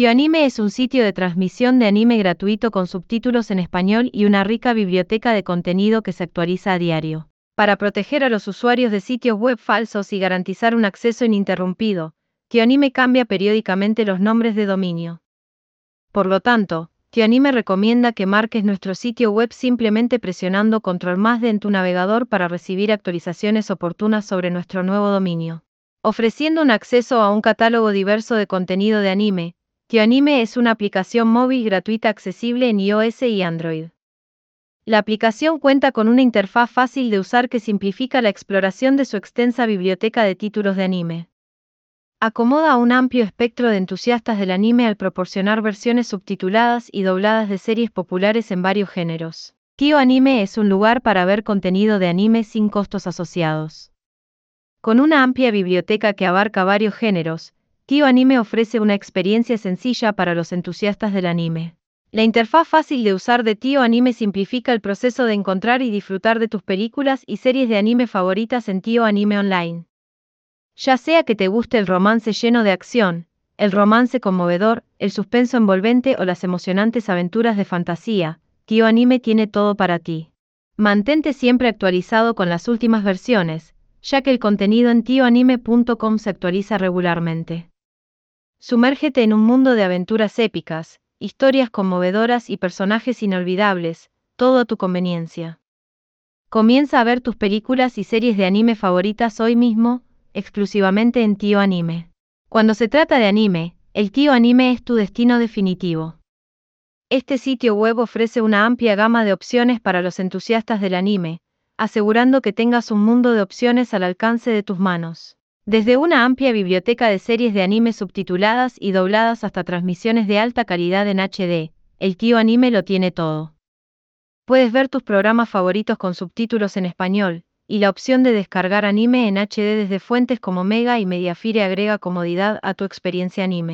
TioAnime es un sitio de transmisión de anime gratuito con subtítulos en español y una rica biblioteca de contenido que se actualiza a diario. Para proteger a los usuarios de sitios web falsos y garantizar un acceso ininterrumpido, TioAnime cambia periódicamente los nombres de dominio. Por lo tanto, TioAnime recomienda que marques nuestro sitio web simplemente presionando Control más de en tu navegador para recibir actualizaciones oportunas sobre nuestro nuevo dominio. Ofreciendo un acceso a un catálogo diverso de contenido de anime, TioAnime es una aplicación móvil gratuita accesible en iOS y Android. La aplicación cuenta con una interfaz fácil de usar que simplifica la exploración de su extensa biblioteca de títulos de anime. Acomoda a un amplio espectro de entusiastas del anime al proporcionar versiones subtituladas y dobladas de series populares en varios géneros. Tio Anime es un lugar para ver contenido de anime sin costos asociados. Con una amplia biblioteca que abarca varios géneros, Tio Anime ofrece una experiencia sencilla para los entusiastas del anime. La interfaz fácil de usar de Tio Anime simplifica el proceso de encontrar y disfrutar de tus películas y series de anime favoritas en Tio Anime Online. Ya sea que te guste el romance lleno de acción, el romance conmovedor, el suspenso envolvente o las emocionantes aventuras de fantasía, Tio Anime tiene todo para ti. Mantente siempre actualizado con las últimas versiones, ya que el contenido en tioanime.com se actualiza regularmente. Sumérgete en un mundo de aventuras épicas, historias conmovedoras y personajes inolvidables, todo a tu conveniencia. Comienza a ver tus películas y series de anime favoritas hoy mismo, exclusivamente en Tío Anime. Cuando se trata de anime, el Tío Anime es tu destino definitivo. Este sitio web ofrece una amplia gama de opciones para los entusiastas del anime, asegurando que tengas un mundo de opciones al alcance de tus manos. Desde una amplia biblioteca de series de anime subtituladas y dobladas hasta transmisiones de alta calidad en HD, el tío anime lo tiene todo. Puedes ver tus programas favoritos con subtítulos en español, y la opción de descargar anime en HD desde fuentes como Mega y Mediafire agrega comodidad a tu experiencia anime.